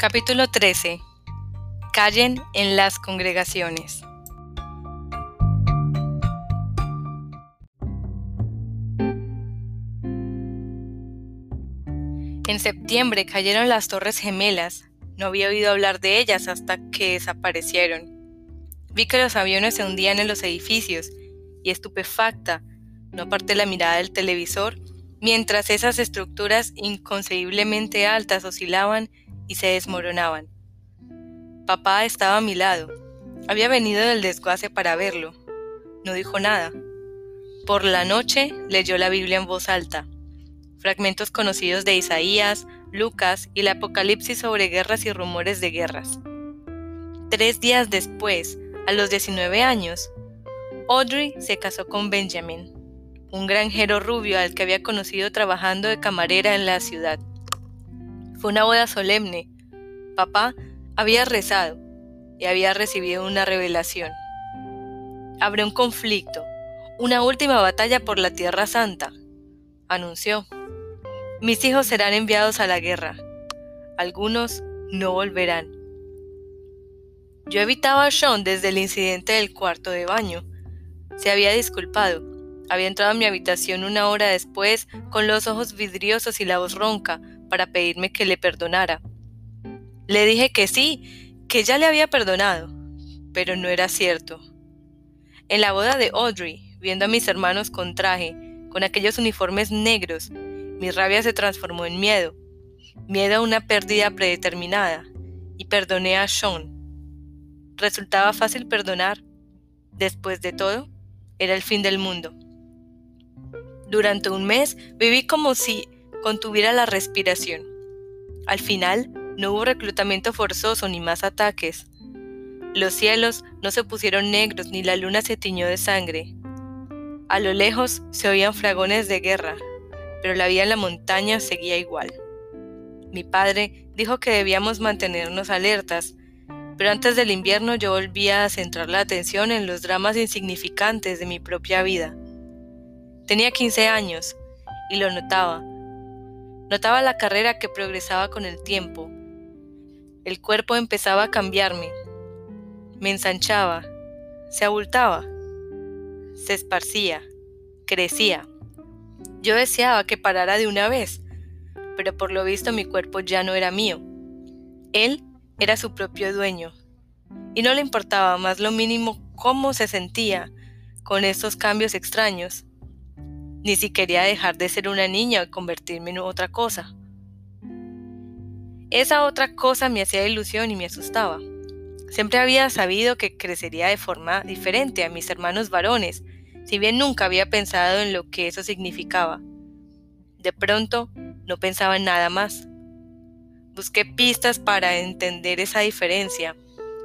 Capítulo 13. Callen en las congregaciones. En septiembre cayeron las Torres Gemelas. No había oído hablar de ellas hasta que desaparecieron. Vi que los aviones se hundían en los edificios y estupefacta, no aparté la mirada del televisor, mientras esas estructuras inconcebiblemente altas oscilaban y se desmoronaban. Papá estaba a mi lado. Había venido del desguace para verlo. No dijo nada. Por la noche leyó la Biblia en voz alta. Fragmentos conocidos de Isaías, Lucas y el Apocalipsis sobre guerras y rumores de guerras. Tres días después, a los 19 años, Audrey se casó con Benjamin, un granjero rubio al que había conocido trabajando de camarera en la ciudad. Fue una boda solemne. Papá había rezado y había recibido una revelación. Habrá un conflicto, una última batalla por la Tierra Santa, anunció. Mis hijos serán enviados a la guerra. Algunos no volverán. Yo evitaba a Sean desde el incidente del cuarto de baño. Se había disculpado. Había entrado a mi habitación una hora después con los ojos vidriosos y la voz ronca para pedirme que le perdonara. Le dije que sí, que ya le había perdonado, pero no era cierto. En la boda de Audrey, viendo a mis hermanos con traje, con aquellos uniformes negros, mi rabia se transformó en miedo, miedo a una pérdida predeterminada, y perdoné a Sean. Resultaba fácil perdonar. Después de todo, era el fin del mundo. Durante un mes viví como si contuviera la respiración. Al final, no hubo reclutamiento forzoso ni más ataques. Los cielos no se pusieron negros ni la luna se tiñó de sangre. A lo lejos se oían fragones de guerra, pero la vida en la montaña seguía igual. Mi padre dijo que debíamos mantenernos alertas, pero antes del invierno yo volvía a centrar la atención en los dramas insignificantes de mi propia vida. Tenía 15 años y lo notaba. Notaba la carrera que progresaba con el tiempo. El cuerpo empezaba a cambiarme. Me ensanchaba, se abultaba, se esparcía, crecía. Yo deseaba que parara de una vez, pero por lo visto mi cuerpo ya no era mío. Él era su propio dueño, y no le importaba más lo mínimo cómo se sentía con estos cambios extraños, ni si quería dejar de ser una niña y convertirme en otra cosa. Esa otra cosa me hacía ilusión y me asustaba. Siempre había sabido que crecería de forma diferente a mis hermanos varones, si bien nunca había pensado en lo que eso significaba. De pronto, no pensaba en nada más. Busqué pistas para entender esa diferencia.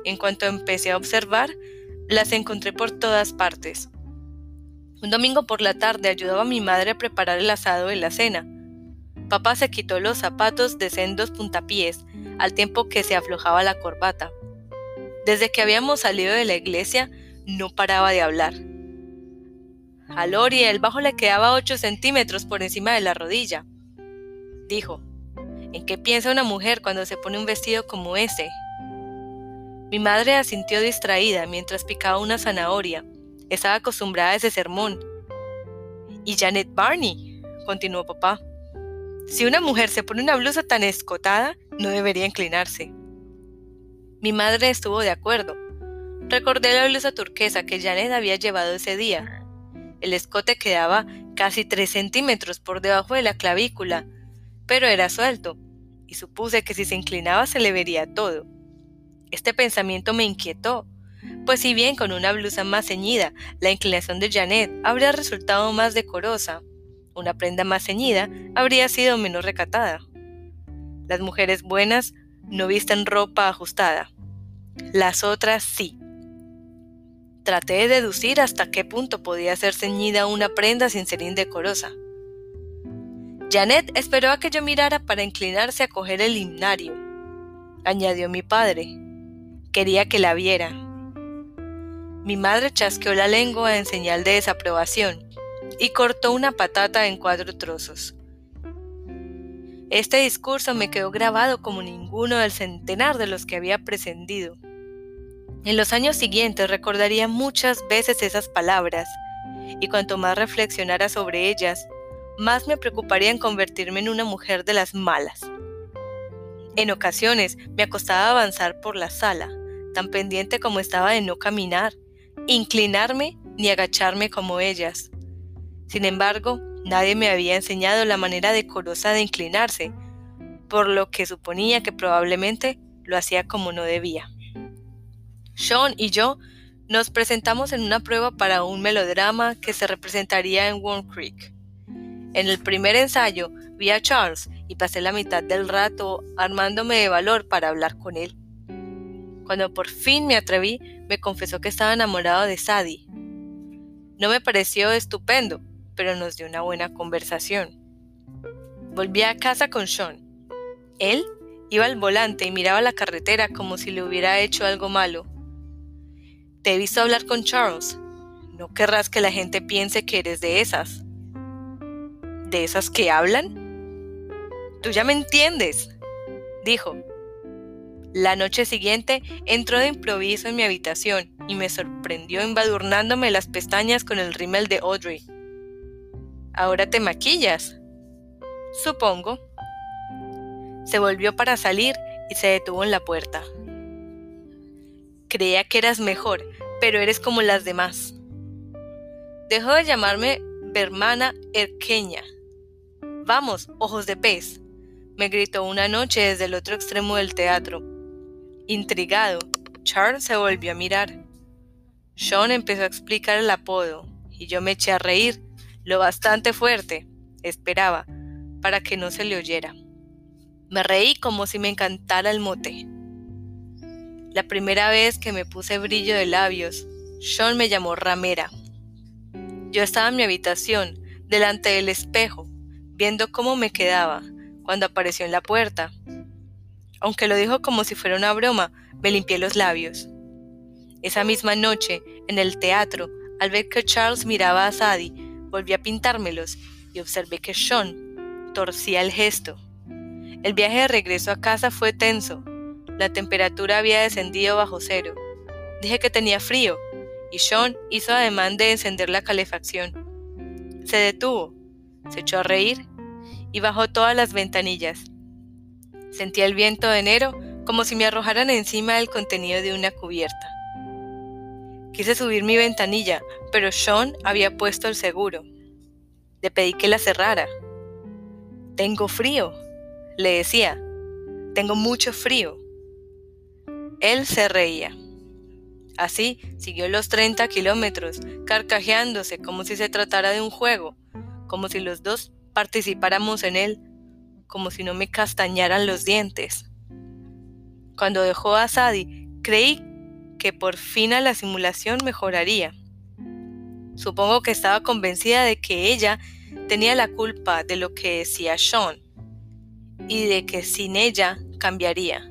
En cuanto empecé a observar, las encontré por todas partes. Un domingo por la tarde ayudaba a mi madre a preparar el asado de la cena. Papá se quitó los zapatos de sendos puntapiés al tiempo que se aflojaba la corbata. Desde que habíamos salido de la iglesia, no paraba de hablar. A Lori el bajo le quedaba 8 centímetros por encima de la rodilla. Dijo, ¿En qué piensa una mujer cuando se pone un vestido como ese? Mi madre asintió distraída mientras picaba una zanahoria. Estaba acostumbrada a ese sermón. Y Janet Barney, continuó papá. Si una mujer se pone una blusa tan escotada, no debería inclinarse. Mi madre estuvo de acuerdo. Recordé la blusa turquesa que Janet había llevado ese día. El escote quedaba casi tres centímetros por debajo de la clavícula, pero era suelto, y supuse que si se inclinaba se le vería todo. Este pensamiento me inquietó, pues si bien con una blusa más ceñida la inclinación de Janet habría resultado más decorosa, una prenda más ceñida habría sido menos recatada. Las mujeres buenas no visten ropa ajustada, las otras sí. Traté de deducir hasta qué punto podía ser ceñida una prenda sin ser indecorosa. Janet esperó a que yo mirara para inclinarse a coger el himnario, añadió mi padre. Quería que la viera. Mi madre chasqueó la lengua en señal de desaprobación y cortó una patata en cuatro trozos. Este discurso me quedó grabado como ninguno del centenar de los que había prescindido. En los años siguientes recordaría muchas veces esas palabras, y cuanto más reflexionara sobre ellas, más me preocuparía en convertirme en una mujer de las malas. En ocasiones me acostaba a avanzar por la sala, tan pendiente como estaba de no caminar, inclinarme ni agacharme como ellas. Sin embargo, nadie me había enseñado la manera decorosa de inclinarse, por lo que suponía que probablemente lo hacía como no debía. Sean y yo nos presentamos en una prueba para un melodrama que se representaría en Warm Creek. En el primer ensayo vi a Charles y pasé la mitad del rato armándome de valor para hablar con él. Cuando por fin me atreví, me confesó que estaba enamorado de Sadie. No me pareció estupendo, pero nos dio una buena conversación. Volví a casa con Sean. Él iba al volante y miraba la carretera como si le hubiera hecho algo malo. Te he visto hablar con Charles. No querrás que la gente piense que eres de esas. ¿De esas que hablan? Tú ya me entiendes, dijo. La noche siguiente entró de improviso en mi habitación y me sorprendió embadurnándome las pestañas con el rímel de Audrey. ¿Ahora te maquillas? Supongo. Se volvió para salir y se detuvo en la puerta. Creía que eras mejor, pero eres como las demás. Dejó de llamarme Bermana Erqueña. Vamos, ojos de pez, me gritó una noche desde el otro extremo del teatro. Intrigado, Charles se volvió a mirar. Sean empezó a explicar el apodo, y yo me eché a reír, lo bastante fuerte, esperaba, para que no se le oyera. Me reí como si me encantara el mote. La primera vez que me puse brillo de labios, Sean me llamó ramera. Yo estaba en mi habitación, delante del espejo, viendo cómo me quedaba, cuando apareció en la puerta. Aunque lo dijo como si fuera una broma, me limpié los labios. Esa misma noche, en el teatro, al ver que Charles miraba a Sadie, volví a pintármelos y observé que Sean torcía el gesto. El viaje de regreso a casa fue tenso. La temperatura había descendido bajo cero. Dije que tenía frío y Sean hizo ademán de encender la calefacción. Se detuvo, se echó a reír y bajó todas las ventanillas. Sentía el viento de enero como si me arrojaran encima el contenido de una cubierta. Quise subir mi ventanilla, pero Sean había puesto el seguro. Le pedí que la cerrara. Tengo frío, le decía. Tengo mucho frío. Él se reía. Así siguió los 30 kilómetros, carcajeándose como si se tratara de un juego, como si los dos participáramos en él como si no me castañaran los dientes. Cuando dejó a Sadie, creí que por fin la simulación mejoraría. Supongo que estaba convencida de que ella tenía la culpa de lo que decía Sean y de que sin ella cambiaría.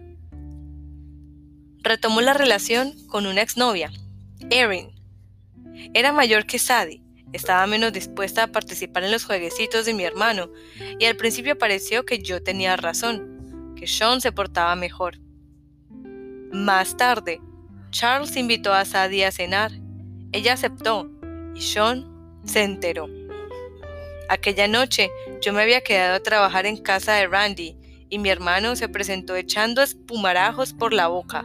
Retomó la relación con una exnovia, Erin. Era mayor que Sadie estaba menos dispuesta a participar en los jueguecitos de mi hermano, y al principio pareció que yo tenía razón, que Sean se portaba mejor. Más tarde, Charles invitó a Sadie a cenar. Ella aceptó, y Sean se enteró. Aquella noche yo me había quedado a trabajar en casa de Randy, y mi hermano se presentó echando espumarajos por la boca.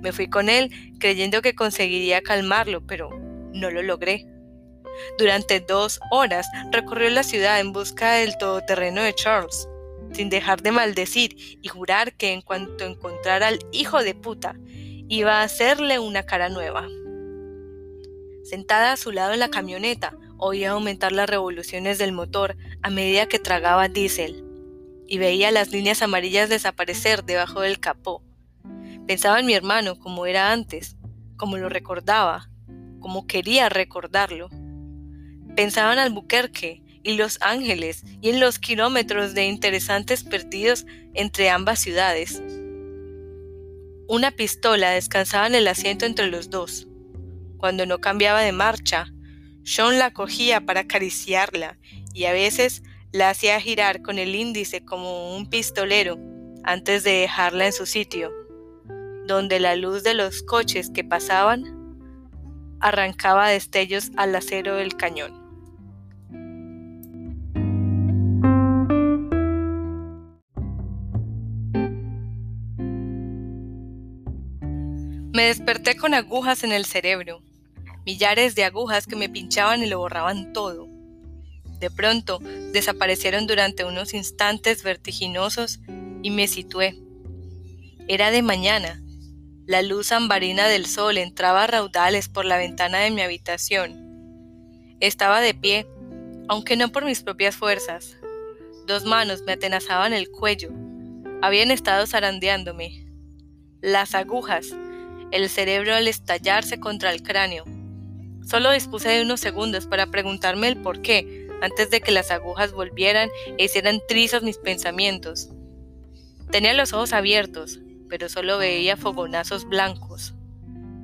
Me fui con él creyendo que conseguiría calmarlo, pero no lo logré. Durante dos horas recorrió la ciudad en busca del todoterreno de Charles, sin dejar de maldecir y jurar que en cuanto encontrara al hijo de puta, iba a hacerle una cara nueva. Sentada a su lado en la camioneta, oía aumentar las revoluciones del motor a medida que tragaba diésel, y veía las líneas amarillas desaparecer debajo del capó. Pensaba en mi hermano como era antes, como lo recordaba, como quería recordarlo. Pensaba en Albuquerque y Los Ángeles y en los kilómetros de interesantes perdidos entre ambas ciudades. Una pistola descansaba en el asiento entre los dos. Cuando no cambiaba de marcha, Sean la cogía para acariciarla y a veces La hacía girar con el índice como un pistolero antes de dejarla en su sitio, donde la luz de los coches que pasaban arrancaba destellos al acero del cañón. Me desperté con agujas en el cerebro, millares de agujas que me pinchaban y lo borraban todo. De pronto desaparecieron durante unos instantes vertiginosos y me situé. Era de mañana. La luz ambarina del sol entraba a raudales por la ventana de mi habitación. Estaba de pie, aunque no por mis propias fuerzas. Dos manos me atenazaban el cuello. Habían estado zarandeándome. Las agujas, el cerebro al estallarse contra el cráneo. Solo dispuse de unos segundos para preguntarme el por qué, antes de que las agujas volvieran e hicieran trizas mis pensamientos. Tenía los ojos abiertos, pero solo veía fogonazos blancos.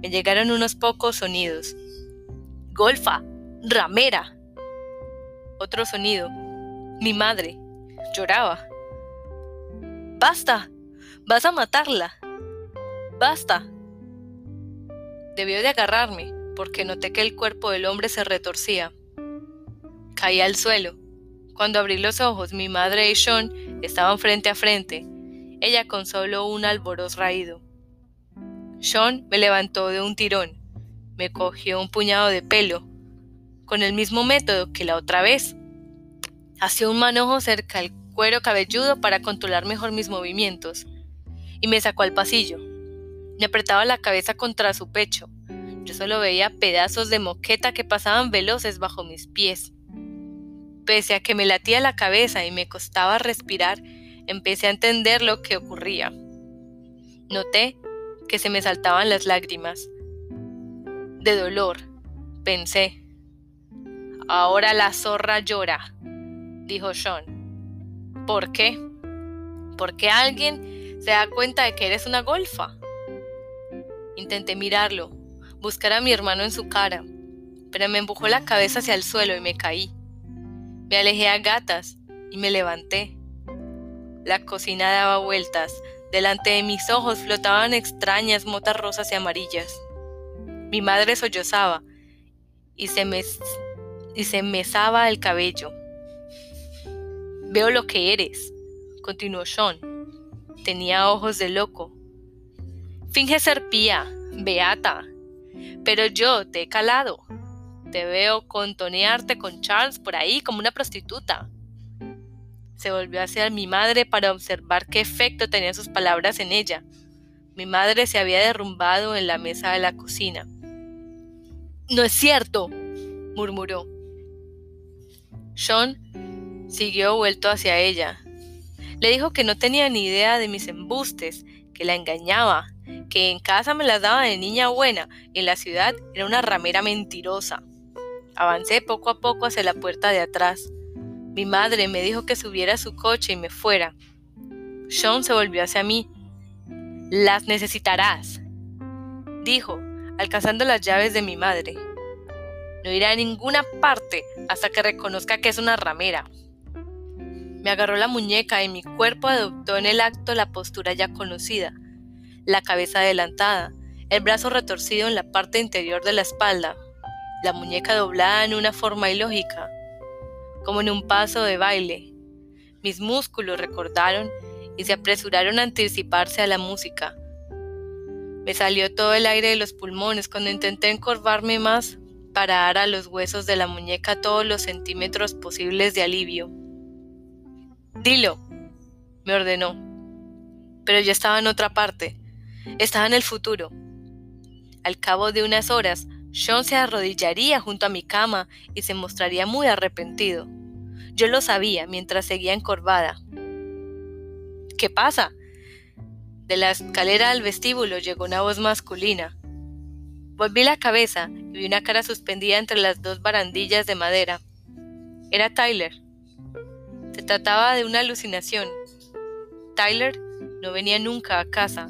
Me llegaron unos pocos sonidos. Golfa, ramera. Otro sonido. Mi madre. Lloraba. Basta. Vas a matarla. Basta. Debió de agarrarme, porque noté que el cuerpo del hombre se retorcía. Caí al suelo. Cuando abrí los ojos, mi madre y Sean estaban frente a frente, ella con solo un alboroz raído. Sean me levantó de un tirón, me cogió un puñado de pelo, con el mismo método que la otra vez. Hacía un manojo cerca del cuero cabelludo para controlar mejor mis movimientos, y me sacó al pasillo. Me apretaba la cabeza contra su pecho. Yo solo veía pedazos de moqueta que pasaban veloces bajo mis pies. Pese a que me latía la cabeza y me costaba respirar, empecé a entender lo que ocurría. Noté que se me saltaban las lágrimas. De dolor, pensé. Ahora la zorra llora, dijo Sean. ¿Por qué? Porque alguien se da cuenta de que eres una golfa. Intenté mirarlo, buscar a mi hermano en su cara, pero me empujó la cabeza hacia el suelo y me caí. Me alejé a gatas y me levanté. La cocina daba vueltas. Delante de mis ojos flotaban extrañas motas rosas y amarillas. Mi madre sollozaba y se, mesaba el cabello. Veo lo que eres, continuó Sean. Tenía ojos de loco. Finge ser pía, beata, pero yo te he calado. Te veo contonearte con Charles por ahí como una prostituta. Se volvió hacia mi madre para observar qué efecto tenían sus palabras en ella. Mi madre se había derrumbado en la mesa de la cocina. No es cierto, murmuró. Sean siguió vuelto hacia ella. Le dijo que no tenía ni idea de mis embustes, que la engañaba, que en casa me las daba de niña buena en la ciudad era una ramera mentirosa. Avancé poco a poco hacia la puerta de atrás. Mi madre me dijo que subiera a su coche y me fuera. Sean se volvió hacia mí. Las necesitarás, dijo, alcanzando las llaves de mi madre. No iré a ninguna parte hasta que reconozca que es una ramera. Me agarró la muñeca y mi cuerpo adoptó en el acto la postura ya conocida, la cabeza adelantada, el brazo retorcido en la parte interior de la espalda, la muñeca doblada en una forma ilógica, como en un paso de baile. Mis músculos recordaron y se apresuraron a anticiparse a la música. Me salió todo el aire de los pulmones cuando intenté encorvarme más para dar a los huesos de la muñeca todos los centímetros posibles de alivio. Dilo, me ordenó. Pero yo estaba en otra parte, estaba en el futuro. Al cabo de unas horas, Sean se arrodillaría junto a mi cama y se mostraría muy arrepentido. Yo lo sabía mientras seguía encorvada. ¿Qué pasa? De la escalera al vestíbulo llegó una voz masculina. Volví la cabeza y vi una cara suspendida entre las dos barandillas de madera. Era Tyler. Se trataba de una alucinación. Tyler no venía nunca a casa.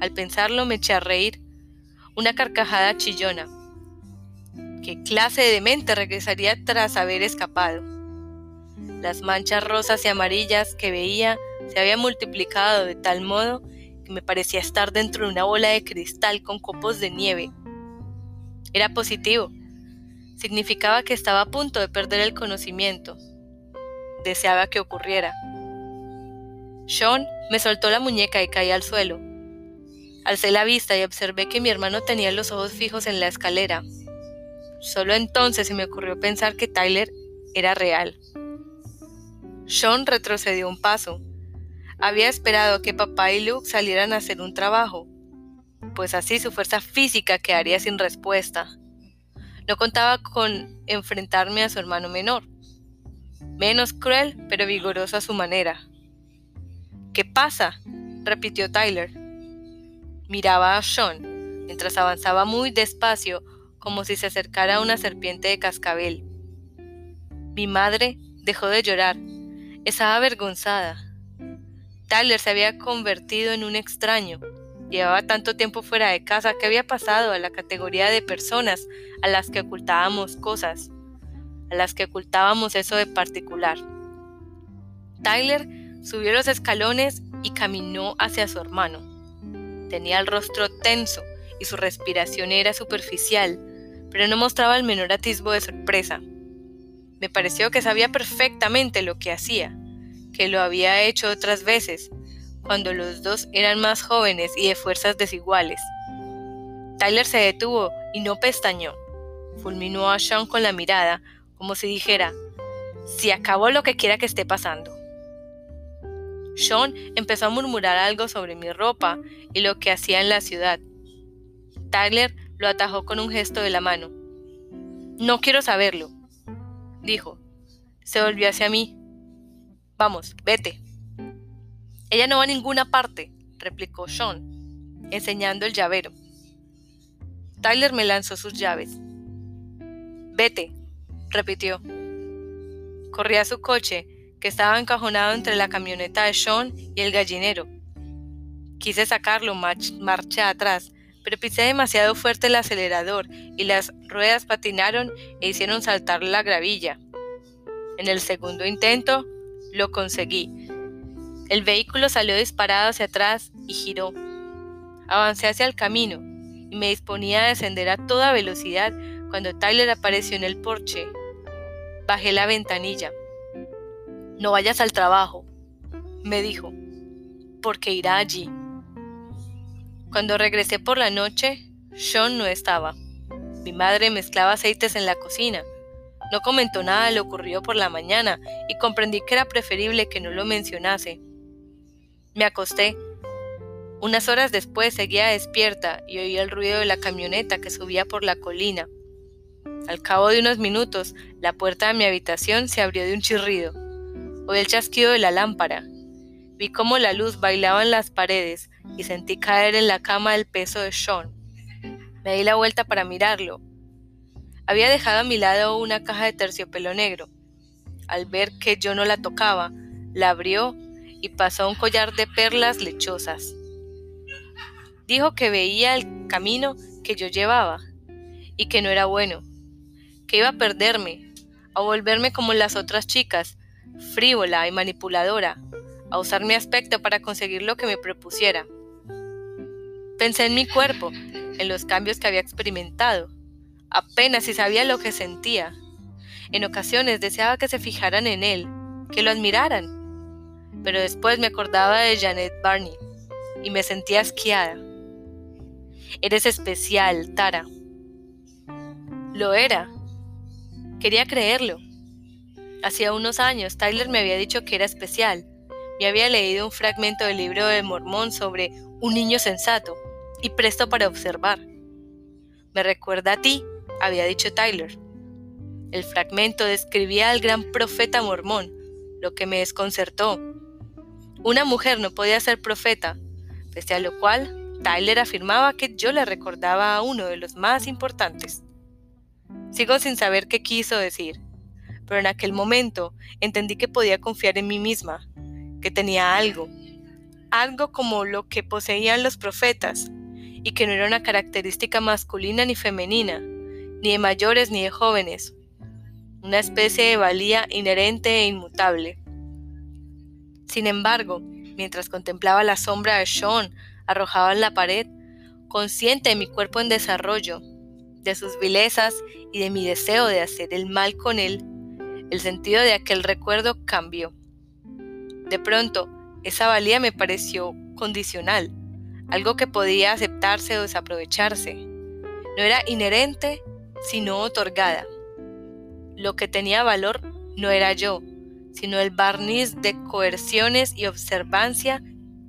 Al pensarlo me eché a reír una carcajada chillona. ¿Qué clase de mente regresaría tras haber escapado? Las manchas rosas y amarillas que veía se habían multiplicado de tal modo que me parecía estar dentro de una bola de cristal con copos de nieve. Era positivo. Significaba que estaba a punto de perder el conocimiento. Deseaba que ocurriera. Sean me soltó la muñeca y caí al suelo. Alcé la vista y observé que mi hermano tenía los ojos fijos en la escalera. Solo entonces se me ocurrió pensar que Tyler era real. Sean retrocedió un paso. Había esperado que papá y Luke salieran a hacer un trabajo, pues así su fuerza física quedaría sin respuesta. No contaba con enfrentarme a su hermano menor, menos cruel pero vigoroso a su manera. ¿Qué pasa? repitió Tyler. Miraba a Sean mientras avanzaba muy despacio como si se acercara a una serpiente de cascabel. Mi madre dejó de llorar. Estaba avergonzada. Tyler se había convertido en un extraño. Llevaba tanto tiempo fuera de casa que había pasado a la categoría de personas a las que ocultábamos cosas, a las que ocultábamos eso de particular. Tyler subió los escalones y caminó hacia su hermano. Tenía el rostro tenso y su respiración era superficial, pero no mostraba el menor atisbo de sorpresa. Me pareció que sabía perfectamente lo que hacía, que lo había hecho otras veces, cuando los dos eran más jóvenes y de fuerzas desiguales. Tyler se detuvo y no pestañó. Fulminó a Sean con la mirada, como si dijera, si acabó lo que quiera que esté pasando. Sean empezó a murmurar algo sobre mi ropa y lo que hacía en la ciudad. Tyler lo atajó con un gesto de la mano. No quiero saberlo, dijo. Se volvió hacia mí. Vamos, vete. Ella no va a ninguna parte, replicó Sean, enseñando el llavero. Tyler me lanzó sus llaves. Vete, repitió. Corrí a su coche estaba encajonado entre la camioneta de Sean y el gallinero. Quise sacarlo marcha atrás, pero pisé demasiado fuerte el acelerador y las ruedas patinaron e hicieron saltar la gravilla. En el segundo intento, lo conseguí. El vehículo salió disparado hacia atrás y giró. Avancé hacia el camino y me disponía a descender a toda velocidad cuando Tyler apareció en el porche. Bajé la ventanilla. No vayas al trabajo, me dijo, porque irá allí. Cuando regresé por la noche, Sean no estaba. Mi madre mezclaba aceites en la cocina. No comentó nada de lo ocurrido por la mañana y comprendí que era preferible que no lo mencionase. Me acosté. Unas horas después seguía despierta y oí el ruido de la camioneta que subía por la colina. Al cabo de unos minutos, la puerta de mi habitación se abrió de un chirrido. Oí el chasquido de la lámpara. Vi cómo la luz bailaba en las paredes y sentí caer en la cama el peso de Sean. Me di la vuelta para mirarlo. Había dejado a mi lado una caja de terciopelo negro. Al ver que yo no la tocaba, la abrió y pasó un collar de perlas lechosas. Dijo que veía el camino que yo llevaba y que no era bueno, que iba a perderme, a volverme como las otras chicas, frívola y manipuladora, a usar mi aspecto para conseguir lo que me propusiera. Pensé en mi cuerpo, en los cambios que había experimentado, apenas si sabía lo que sentía. En ocasiones deseaba que se fijaran en él, que lo admiraran. Pero después me acordaba de Janet Barney y me sentía asqueada. Eres especial, Tara. Lo era. Quería creerlo. Hacía unos años Tyler me había dicho que era especial. Me había leído un fragmento del libro de Mormón sobre un niño sensato y presto para observar. Me recuerda a ti, había dicho Tyler. El fragmento describía al gran profeta mormón, lo que me desconcertó. Una mujer no podía ser profeta, pese a lo cual Tyler afirmaba que yo le recordaba a uno de los más importantes. Sigo sin saber qué quiso decir pero en aquel momento entendí que podía confiar en mí misma, que tenía algo, algo como lo que poseían los profetas, y que no era una característica masculina ni femenina, ni de mayores ni de jóvenes, una especie de valía inherente e inmutable. Sin embargo, mientras contemplaba la sombra de Sean arrojada en la pared, consciente de mi cuerpo en desarrollo, de sus vilezas y de mi deseo de hacer el mal con él, el sentido de aquel recuerdo cambió. De pronto, esa valía me pareció condicional, algo que podía aceptarse o desaprovecharse. No era inherente, sino otorgada. Lo que tenía valor no era yo, sino el barniz de coerciones y observancia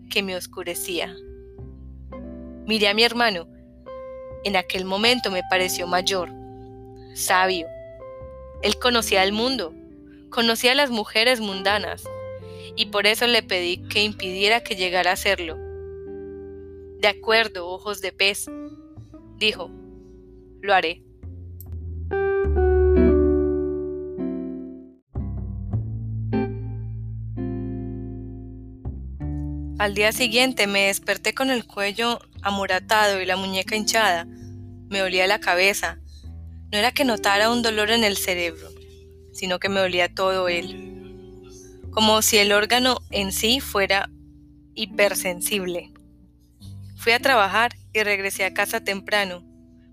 que me oscurecía. Miré a mi hermano. En aquel momento me pareció mayor, sabio. Él conocía el mundo, conocía a las mujeres mundanas, y por eso le pedí que impidiera que llegara a hacerlo. De acuerdo, ojos de pez, dijo, lo haré. Al día siguiente me desperté con el cuello amoratado y la muñeca hinchada. Me olía la cabeza. No era que notara un dolor en el cerebro, sino que me olía todo él. Como si el órgano en sí fuera hipersensible. Fui a trabajar y regresé a casa temprano.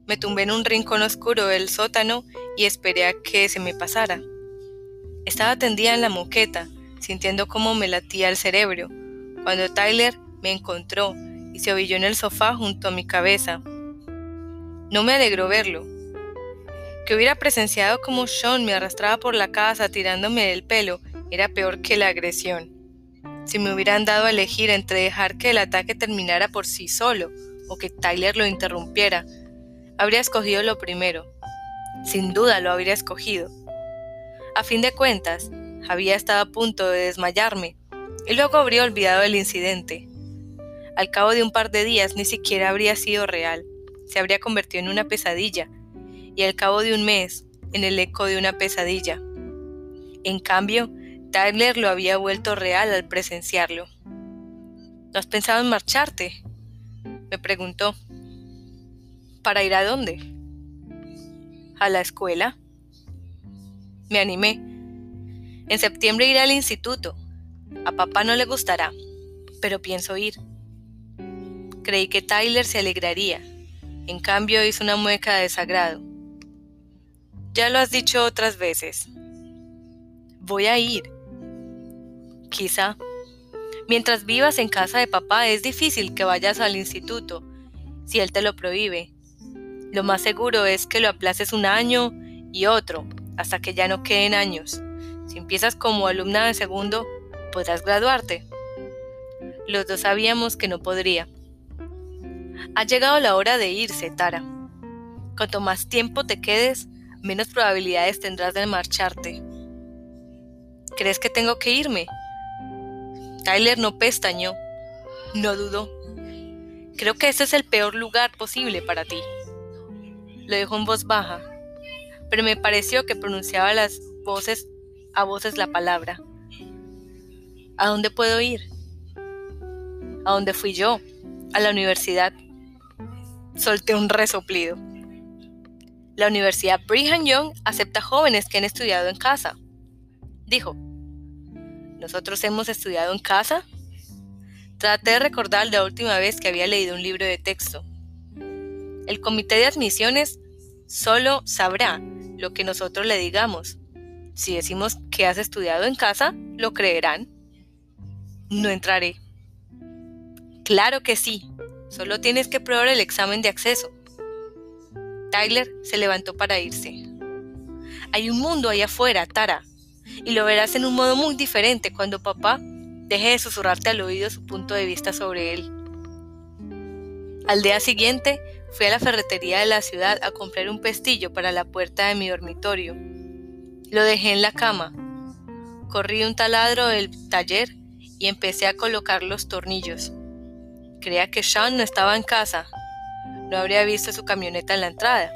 Me tumbé en un rincón oscuro del sótano y esperé a que se me pasara. Estaba tendida en la moqueta, sintiendo cómo me latía el cerebro cuando Tyler me encontró y se ovilló en el sofá junto a mi cabeza. No me alegró verlo. Que hubiera presenciado como Sean me arrastraba por la casa tirándome del pelo era peor que la agresión. Si me hubieran dado a elegir entre dejar que el ataque terminara por sí solo o que Tyler lo interrumpiera, habría escogido lo primero. Sin duda lo habría escogido. A fin de cuentas, había estado a punto de desmayarme y luego habría olvidado el incidente. Al cabo de un par de días ni siquiera habría sido real, se habría convertido en una pesadilla, y al cabo de un mes, en el eco de una pesadilla. En cambio, Tyler lo había vuelto real al presenciarlo. ¿No has pensado en marcharte? me preguntó. ¿Para ir a dónde? ¿A la escuela? Me animé. En septiembre iré al instituto. A papá no le gustará, pero pienso ir. Creí que Tyler se alegraría. En cambio hizo una mueca de desagrado. Ya lo has dicho otras veces. Voy a ir. Quizá. Mientras vivas en casa de papá es difícil que vayas al instituto, si él te lo prohíbe. Lo más seguro es que lo aplaces un año y otro, hasta que ya no queden años. Si empiezas como alumna de segundo, podrás graduarte. Los dos sabíamos que no podría. Ha llegado la hora de irse, Tara. Cuanto más tiempo te quedes, menos probabilidades tendrás de marcharte. ¿Crees que tengo que irme? Tyler no pestañó, no dudó. Creo que ese es el peor lugar posible para ti. Lo dijo en voz baja, pero me pareció que pronunciaba las voces a voces la palabra. ¿A dónde puedo ir? ¿A dónde fui yo? A la universidad. Solté un resoplido. La Universidad Brigham Young acepta jóvenes que han estudiado en casa. Dijo, ¿nosotros hemos estudiado en casa? Traté de recordar la última vez que había leído un libro de texto. El comité de admisiones solo sabrá lo que nosotros le digamos. Si decimos que has estudiado en casa, lo creerán. No entraré. Claro que sí. Solo tienes que probar el examen de acceso. Tyler se levantó para irse. Hay un mundo allá afuera, Tara, y lo verás en un modo muy diferente cuando papá deje de susurrarte al oído su punto de vista sobre él. Al día siguiente fui a la ferretería de la ciudad a comprar un pestillo para la puerta de mi dormitorio. Lo dejé en la cama. Corrí un taladro del taller y empecé a colocar los tornillos. Creía que Sean no estaba en casa. Habría visto su camioneta en la entrada.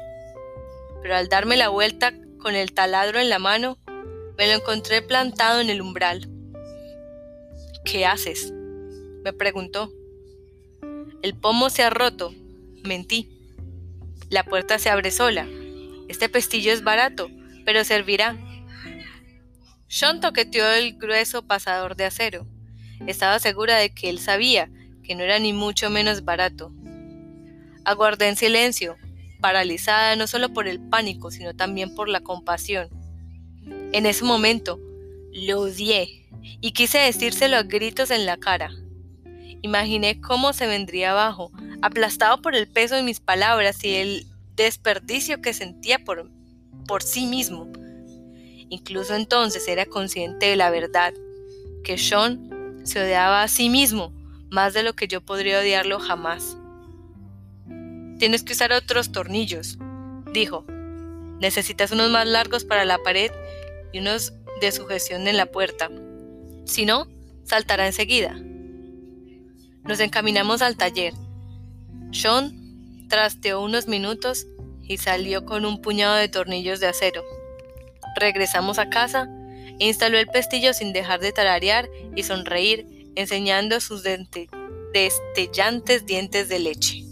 Pero al darme la vuelta con el taladro en la mano, me lo encontré plantado en el umbral. ¿Qué haces? me preguntó. El pomo se ha roto. Mentí. La puerta se abre sola. Este pestillo es barato, pero servirá. Sean toqueteó el grueso pasador de acero. Estaba segura de que él sabía que no era ni mucho menos barato. Aguardé en silencio, paralizada no solo por el pánico, sino también por la compasión. En ese momento, lo odié y quise decírselo a gritos en la cara. Imaginé cómo se vendría abajo, aplastado por el peso de mis palabras y el desperdicio que sentía por, por sí mismo. Incluso entonces era consciente de la verdad, que Sean se odiaba a sí mismo más de lo que yo podría odiarlo jamás. Tienes que usar otros tornillos, dijo. Necesitas unos más largos para la pared y unos de sujeción en la puerta. Si no, saltará enseguida. Nos encaminamos al taller. Sean trasteó unos minutos y salió con un puñado de tornillos de acero. Regresamos a casa e instaló el pestillo sin dejar de tararear y sonreír, enseñando sus destellantes dientes de leche.